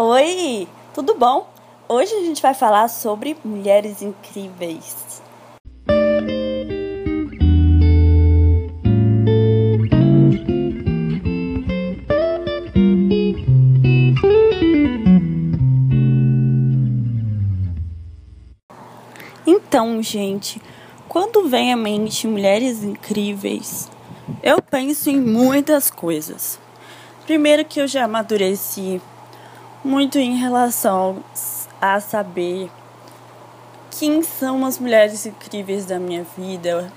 Oi, tudo bom? Hoje a gente vai falar sobre mulheres incríveis. Então, gente, quando vem à mente mulheres incríveis, eu penso em muitas coisas. Primeiro que eu já amadureci muito em relação a saber quem são as mulheres incríveis da minha vida,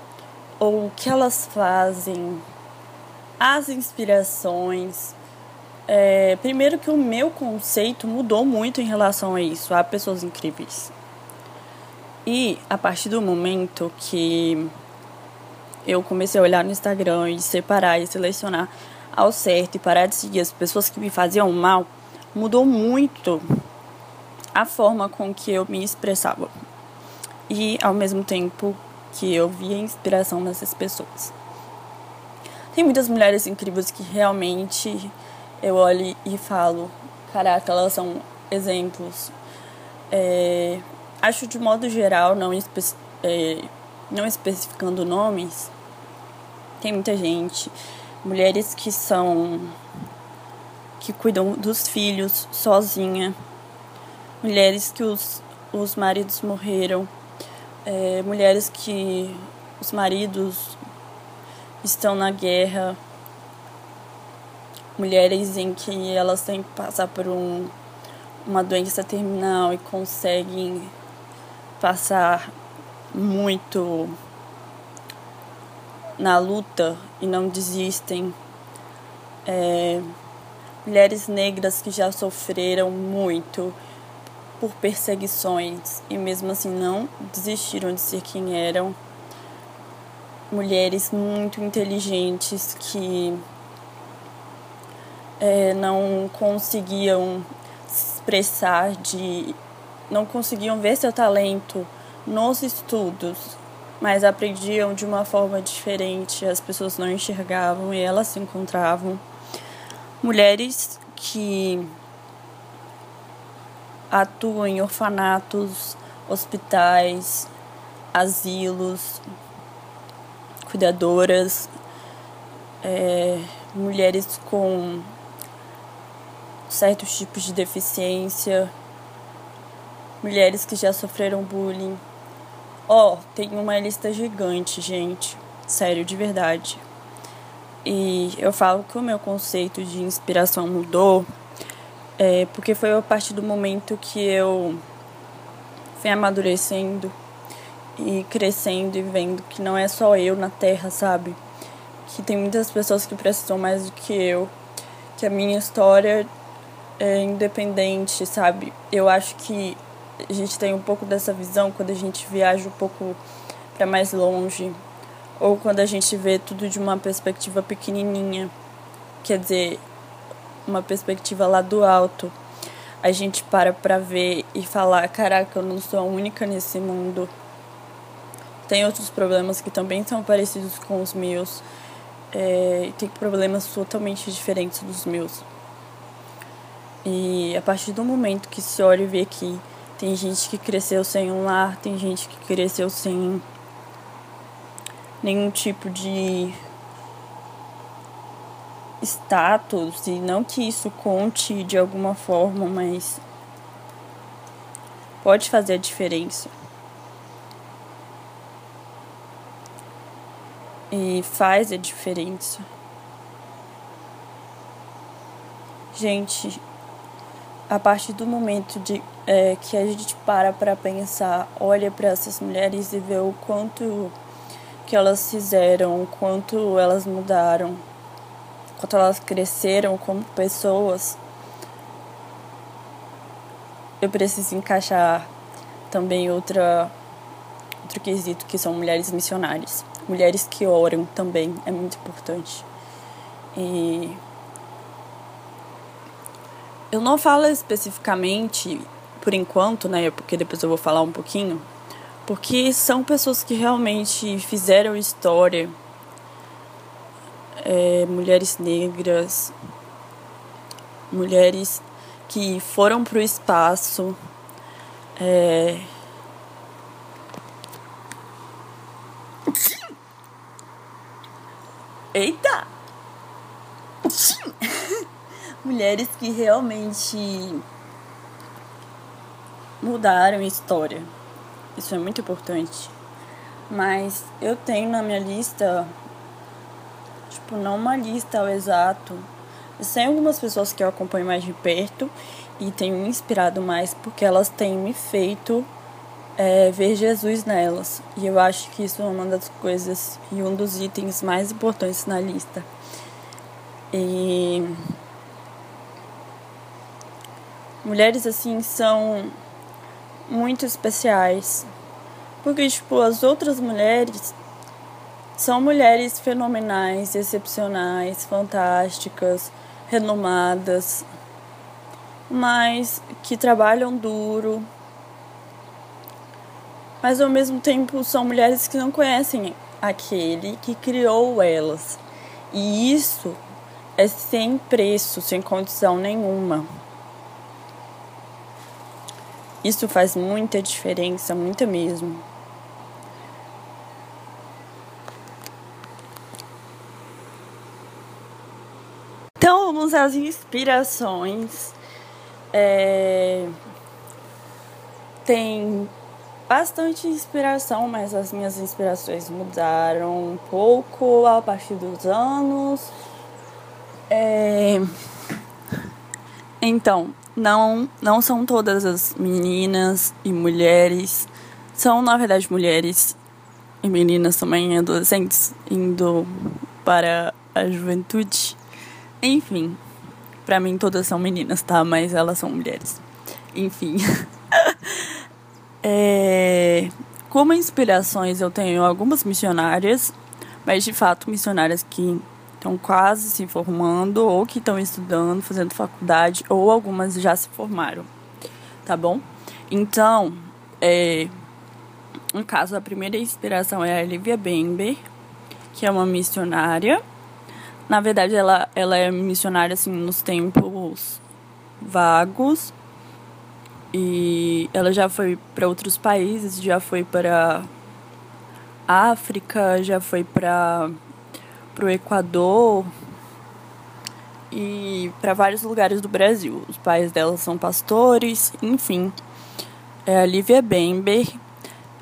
ou o que elas fazem, as inspirações. É, primeiro que o meu conceito mudou muito em relação a isso, a pessoas incríveis. E a partir do momento que eu comecei a olhar no Instagram e separar e selecionar ao certo e parar de seguir as pessoas que me faziam mal, mudou muito a forma com que eu me expressava. E ao mesmo tempo que eu via inspiração nessas pessoas. Tem muitas mulheres incríveis que realmente eu olho e falo, caraca, elas são exemplos. É, acho de modo geral, não, espe é, não especificando nomes, tem muita gente, mulheres que são que cuidam dos filhos sozinha, mulheres que os, os maridos morreram, é, mulheres que os maridos estão na guerra, mulheres em que elas têm que passar por um, uma doença terminal e conseguem passar muito na luta e não desistem. É, mulheres negras que já sofreram muito por perseguições e mesmo assim não desistiram de ser quem eram. Mulheres muito inteligentes que é, não conseguiam se expressar de não conseguiam ver seu talento nos estudos, mas aprendiam de uma forma diferente, as pessoas não enxergavam e elas se encontravam mulheres que atuam em orfanatos, hospitais, asilos, cuidadoras, é, mulheres com certos tipos de deficiência, mulheres que já sofreram bullying. Ó, oh, tem uma lista gigante, gente. Sério, de verdade. E eu falo que o meu conceito de inspiração mudou é, porque foi a partir do momento que eu fui amadurecendo e crescendo e vendo que não é só eu na Terra, sabe? Que tem muitas pessoas que precisam mais do que eu, que a minha história é independente, sabe? Eu acho que a gente tem um pouco dessa visão quando a gente viaja um pouco para mais longe ou quando a gente vê tudo de uma perspectiva pequenininha, quer dizer, uma perspectiva lá do alto, a gente para para ver e falar: caraca, eu não sou a única nesse mundo. Tem outros problemas que também são parecidos com os meus, é, tem problemas totalmente diferentes dos meus. E a partir do momento que se olha e vê que tem gente que cresceu sem um lar, tem gente que cresceu sem nenhum tipo de status e não que isso conte de alguma forma, mas pode fazer a diferença. E faz a diferença. Gente, a partir do momento de, é, que a gente para para pensar, olha para essas mulheres e vê o quanto que elas fizeram, o quanto elas mudaram, quanto elas cresceram como pessoas, eu preciso encaixar também outra outro quesito que são mulheres missionárias, mulheres que oram também é muito importante. E eu não falo especificamente por enquanto, né, porque depois eu vou falar um pouquinho porque são pessoas que realmente fizeram história, é, mulheres negras, mulheres que foram para o espaço. É... Eita! Mulheres que realmente mudaram a história. Isso é muito importante. Mas eu tenho na minha lista, tipo, não uma lista ao exato. Sei algumas pessoas que eu acompanho mais de perto e tenho me inspirado mais porque elas têm me feito é, ver Jesus nelas. E eu acho que isso é uma das coisas e um dos itens mais importantes na lista. E mulheres assim são muito especiais. Porque, tipo, as outras mulheres são mulheres fenomenais, excepcionais, fantásticas, renomadas, mas que trabalham duro. Mas ao mesmo tempo são mulheres que não conhecem aquele que criou elas. E isso é sem preço, sem condição nenhuma. Isso faz muita diferença, muita mesmo. Então vamos às inspirações. É... Tem bastante inspiração, mas as minhas inspirações mudaram um pouco a partir dos anos. É... Então, não, não são todas as meninas e mulheres, são na verdade mulheres e meninas também, adolescentes, indo para a juventude. Enfim, para mim todas são meninas, tá? Mas elas são mulheres. Enfim. é, como inspirações eu tenho algumas missionárias, mas de fato missionárias que estão quase se formando ou que estão estudando, fazendo faculdade ou algumas já se formaram, tá bom? Então, é, no caso, a primeira inspiração é a Olivia Bember, que é uma missionária. Na verdade, ela, ela é missionária assim nos tempos vagos. E ela já foi para outros países, já foi para África, já foi para para o Equador e para vários lugares do Brasil. Os pais dela são pastores, enfim. É a Lívia Bember.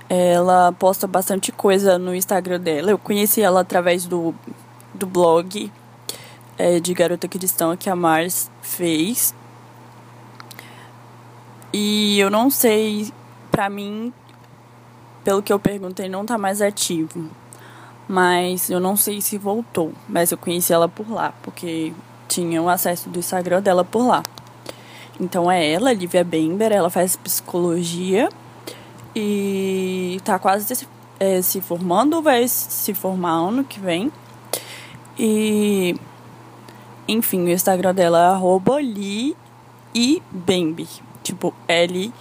Ela posta bastante coisa no Instagram dela. Eu conheci ela através do, do blog é, de garota cristã que a Mars fez. E eu não sei, pra mim, pelo que eu perguntei, não tá mais ativo mas eu não sei se voltou. Mas eu conheci ela por lá, porque tinha o acesso do Instagram dela por lá. Então é ela, Lívia Bember, ela faz psicologia e tá quase se, é, se formando, vai se formar ano que vem. E enfim, o Instagram dela é arroba Bember. Tipo, L,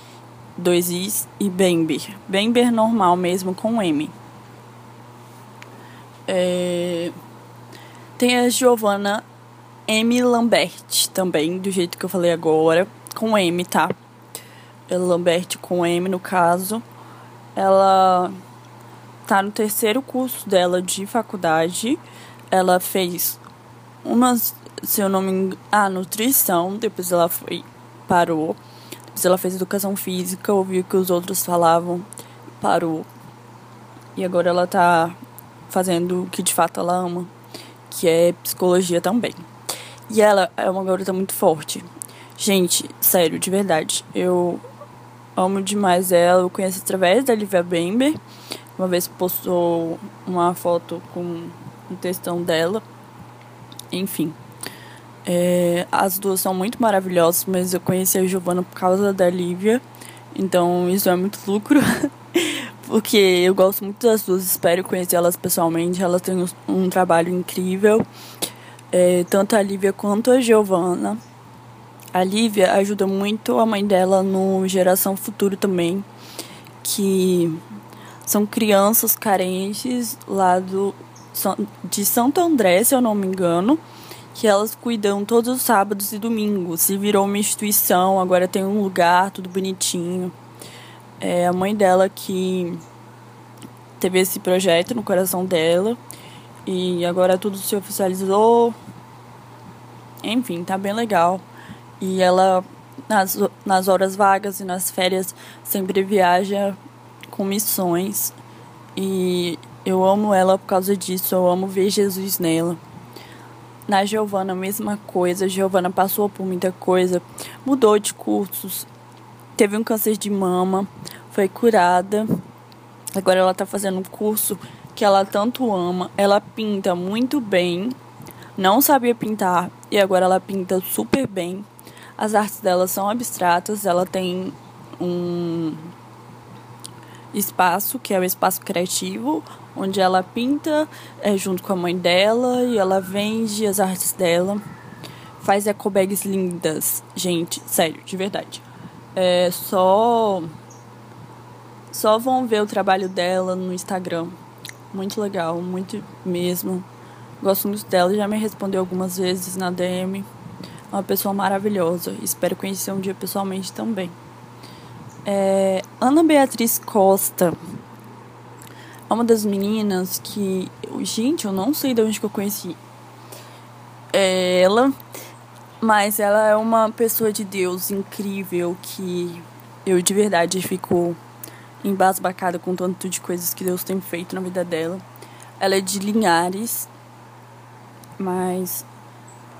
dois Is e Bember. Bember normal mesmo com M. É... Tem a Giovanna M. Lambert também, do jeito que eu falei agora, com M, tá? É Lambert com M no caso. Ela tá no terceiro curso dela de faculdade. Ela fez umas, se eu não me engano, ah, nutrição, depois ela foi parou. Depois ela fez educação física, ouviu que os outros falavam, parou. E agora ela tá fazendo o que de fato ela ama, que é psicologia também. E ela é uma garota muito forte. Gente, sério, de verdade. Eu amo demais ela. Eu conheço através da Livia Bember. Uma vez postou uma foto com um textão dela. Enfim. É, as duas são muito maravilhosas, mas eu conheci a Giovana por causa da Lívia. Então isso é muito lucro. porque eu gosto muito das duas, espero conhecer elas pessoalmente. Elas têm um, trabalho incrível, é, tanto a Lívia quanto a Giovana. A Lívia ajuda muito a mãe dela no Geração Futuro também, que são crianças carentes lá do, de Santo André, se eu não me engano, que elas cuidam todos os sábados e domingos. Se virou uma instituição, agora tem um lugar, tudo bonitinho. É a mãe dela que teve esse projeto no coração dela e agora tudo se oficializou. Enfim, tá bem legal. E ela, nas, nas horas vagas e nas férias, sempre viaja com missões. E eu amo ela por causa disso, eu amo ver Jesus nela. Na Giovana, mesma coisa. Giovana passou por muita coisa, mudou de cursos, teve um câncer de mama, foi curada. Agora ela tá fazendo um curso que ela tanto ama. Ela pinta muito bem, não sabia pintar e agora ela pinta super bem. As artes dela são abstratas, ela tem um espaço que é o espaço criativo, onde ela pinta é, junto com a mãe dela e ela vende as artes dela. Faz ecobags lindas, gente, sério, de verdade. É só só vão ver o trabalho dela no Instagram. Muito legal, muito mesmo. Gosto muito dela, já me respondeu algumas vezes na DM. É uma pessoa maravilhosa. Espero conhecer um dia pessoalmente também. É, Ana Beatriz Costa é uma das meninas que. Gente, eu não sei de onde que eu conheci ela, mas ela é uma pessoa de Deus incrível que eu de verdade fico embasbacada com tanto de coisas que Deus tem feito na vida dela. Ela é de Linhares, mas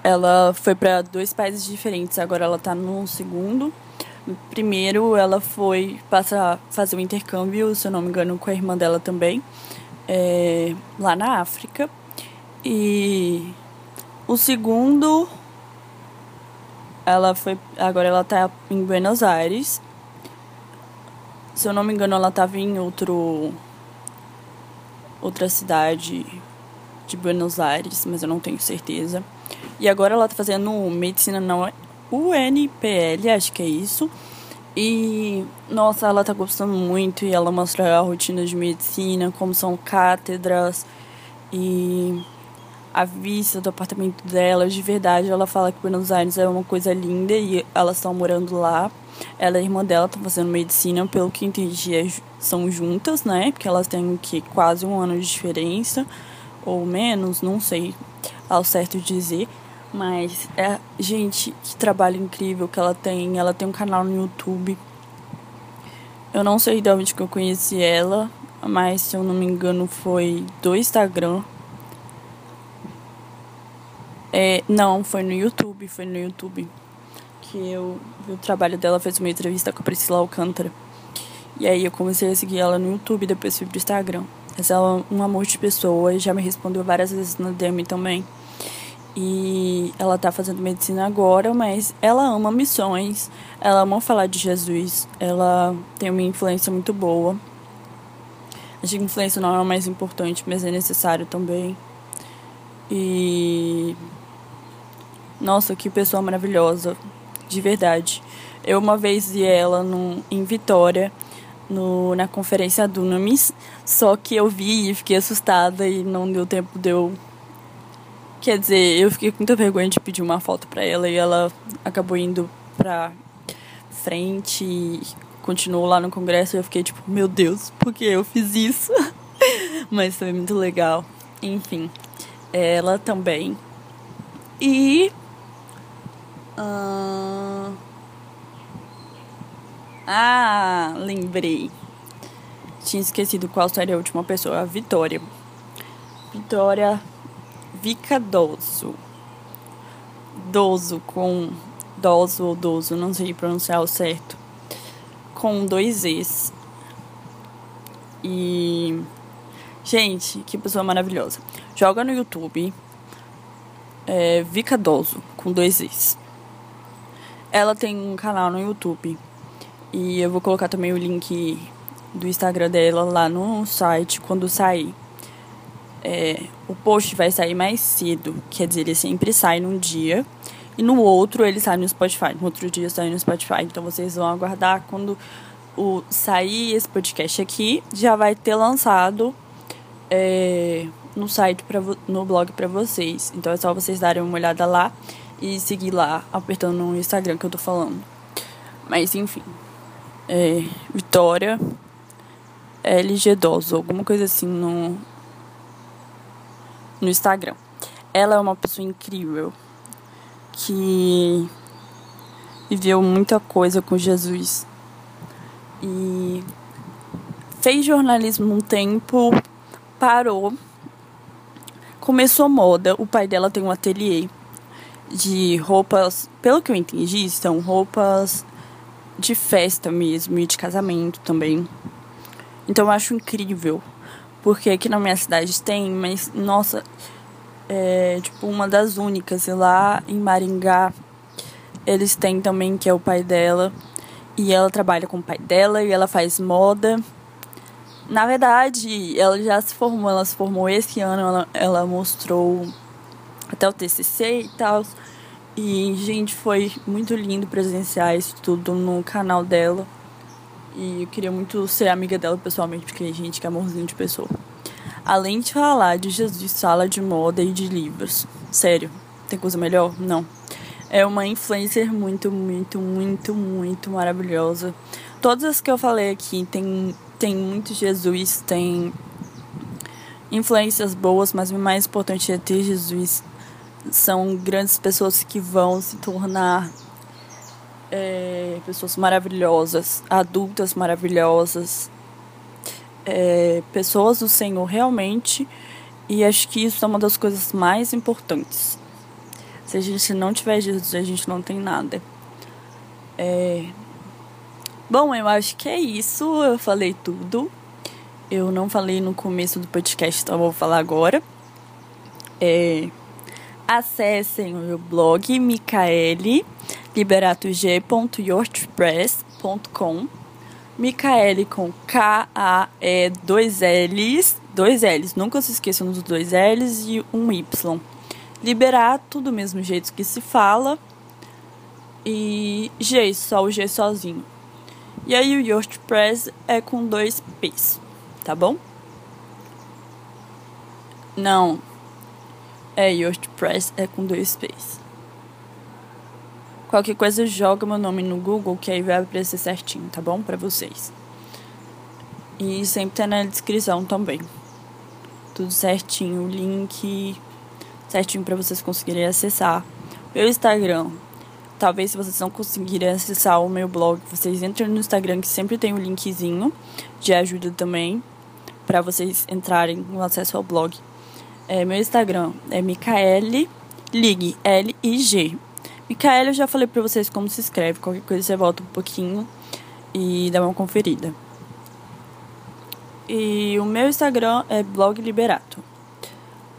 ela foi para dois países diferentes. Agora ela tá no segundo. Primeiro, ela foi passar fazer um intercâmbio, se eu não me engano, com a irmã dela também, é, lá na África. E o segundo, ela foi. Agora ela tá em Buenos Aires. Se eu não me engano, ela estava em outro outra cidade de Buenos Aires, mas eu não tenho certeza. E agora ela está fazendo medicina na UNPL, acho que é isso. E nossa, ela tá gostando muito e ela mostra a rotina de medicina, como são cátedras e a vista do apartamento dela, de verdade, ela fala que Buenos Aires é uma coisa linda e elas estão morando lá. Ela e a irmã dela estão fazendo medicina, pelo que entendi, é são juntas, né? Porque elas têm que quase um ano de diferença, ou menos, não sei ao certo dizer. Mas é, gente, que trabalho incrível que ela tem. Ela tem um canal no YouTube. Eu não sei de onde que eu conheci ela, mas se eu não me engano foi do Instagram. É, não, foi no YouTube, foi no YouTube que eu vi o trabalho dela, fez uma entrevista com a Priscila Alcântara. E aí eu comecei a seguir ela no YouTube, depois fui pro Instagram. Mas ela é um amor de pessoa e já me respondeu várias vezes na DM também. E ela tá fazendo medicina agora, mas ela ama missões, ela ama falar de Jesus, ela tem uma influência muito boa. Acho que influência não é o mais importante, mas é necessário também. E. Nossa, que pessoa maravilhosa de verdade. Eu uma vez vi ela em Vitória, no, na conferência Dunamis, só que eu vi e fiquei assustada e não deu tempo de eu. Quer dizer, eu fiquei com muita vergonha de pedir uma foto para ela e ela acabou indo pra frente e continuou lá no congresso e eu fiquei tipo, meu Deus, por que eu fiz isso? Mas foi muito legal. Enfim, ela também. E ah, ah, lembrei. Tinha esquecido qual seria a última pessoa. A Vitória. Vitória Vicadoso. Doso com. Doso ou doso, não sei pronunciar o certo. Com dois Es. E. Gente, que pessoa maravilhosa. Joga no YouTube. É, Vicadoso, com dois Es. Ela tem um canal no YouTube. E eu vou colocar também o link do Instagram dela lá no site quando sair. É, o post vai sair mais cedo, quer dizer, ele sempre sai num dia e no outro ele sai no Spotify. No outro dia sai no Spotify. Então vocês vão aguardar quando o sair esse podcast aqui, já vai ter lançado é, no site, pra, no blog para vocês. Então é só vocês darem uma olhada lá e seguir lá, apertando no Instagram que eu tô falando. Mas enfim. É, Vitória LG Doso, alguma coisa assim no, no Instagram. Ela é uma pessoa incrível que viveu muita coisa com Jesus e fez jornalismo um tempo, parou, começou moda. O pai dela tem um ateliê de roupas, pelo que eu entendi, são roupas de festa mesmo e de casamento também. Então eu acho incrível, porque aqui na minha cidade tem, mas nossa, é tipo uma das únicas. E lá em Maringá eles têm também, que é o pai dela. E ela trabalha com o pai dela e ela faz moda. Na verdade, ela já se formou, ela se formou esse ano, ela, ela mostrou até o TCC e tal. E, gente, foi muito lindo presenciar isso tudo no canal dela. E eu queria muito ser amiga dela pessoalmente, porque, gente, que amorzinho de pessoa. Além de falar de Jesus, sala de moda e de livros. Sério, tem coisa melhor? Não. É uma influencer muito, muito, muito, muito maravilhosa. Todas as que eu falei aqui tem, tem muito Jesus, tem influências boas, mas o mais importante é ter Jesus. São grandes pessoas que vão se tornar é, pessoas maravilhosas, adultas maravilhosas, é, pessoas do Senhor realmente. E acho que isso é uma das coisas mais importantes. Se a gente não tiver Jesus, a gente não tem nada. É... Bom, eu acho que é isso. Eu falei tudo. Eu não falei no começo do podcast, então eu vou falar agora. É... Acessem o meu blog micaele liberatog.wordpress.com Micaele com K-A-E dois L's, dois L's, nunca se esqueçam dos dois L's e um Y Liberato, do mesmo jeito que se fala. E G, só o G sozinho. E aí o WordPress é com dois P's, tá bom? Não. É WordPress é com dois P's. Qualquer coisa joga meu nome no Google que aí vai aparecer certinho, tá bom? Pra vocês. E sempre tá na descrição também. Tudo certinho, o link certinho para vocês conseguirem acessar meu Instagram. Talvez se vocês não conseguirem acessar o meu blog, vocês entrem no Instagram que sempre tem um linkzinho de ajuda também para vocês entrarem no acesso ao blog. É, meu Instagram é Micaele Lig, L I G. Micaele, eu já falei para vocês como se escreve, qualquer coisa você volta um pouquinho e dá uma conferida. E o meu Instagram é blog liberato.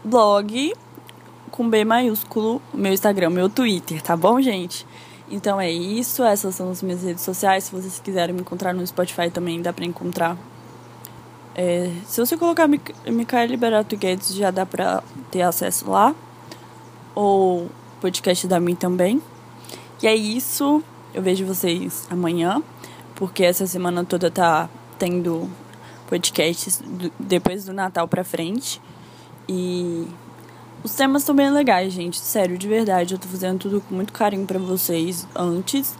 Blog com B maiúsculo, meu Instagram, meu Twitter, tá bom, gente? Então é isso, essas são as minhas redes sociais. Se vocês quiserem me encontrar no Spotify também dá pra encontrar. É, se você colocar Micael Liberato Guedes, já dá pra ter acesso lá. Ou podcast da mim também. E é isso. Eu vejo vocês amanhã, porque essa semana toda tá tendo podcasts do, depois do Natal pra frente. E os temas estão bem legais, gente. Sério, de verdade. Eu tô fazendo tudo com muito carinho para vocês antes.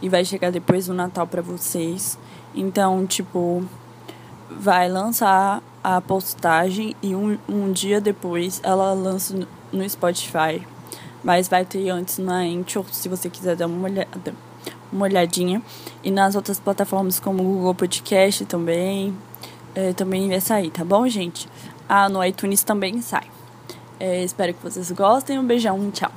E vai chegar depois do Natal para vocês. Então, tipo, vai lançar a postagem e um, um dia depois ela lança no Spotify. Mas vai ter antes na Anchor, se você quiser dar uma olhada. Uma olhadinha. E nas outras plataformas como o Google Podcast também. É, também vai sair, tá bom, gente? Ah, no iTunes também sai. É, espero que vocês gostem. Um beijão, tchau.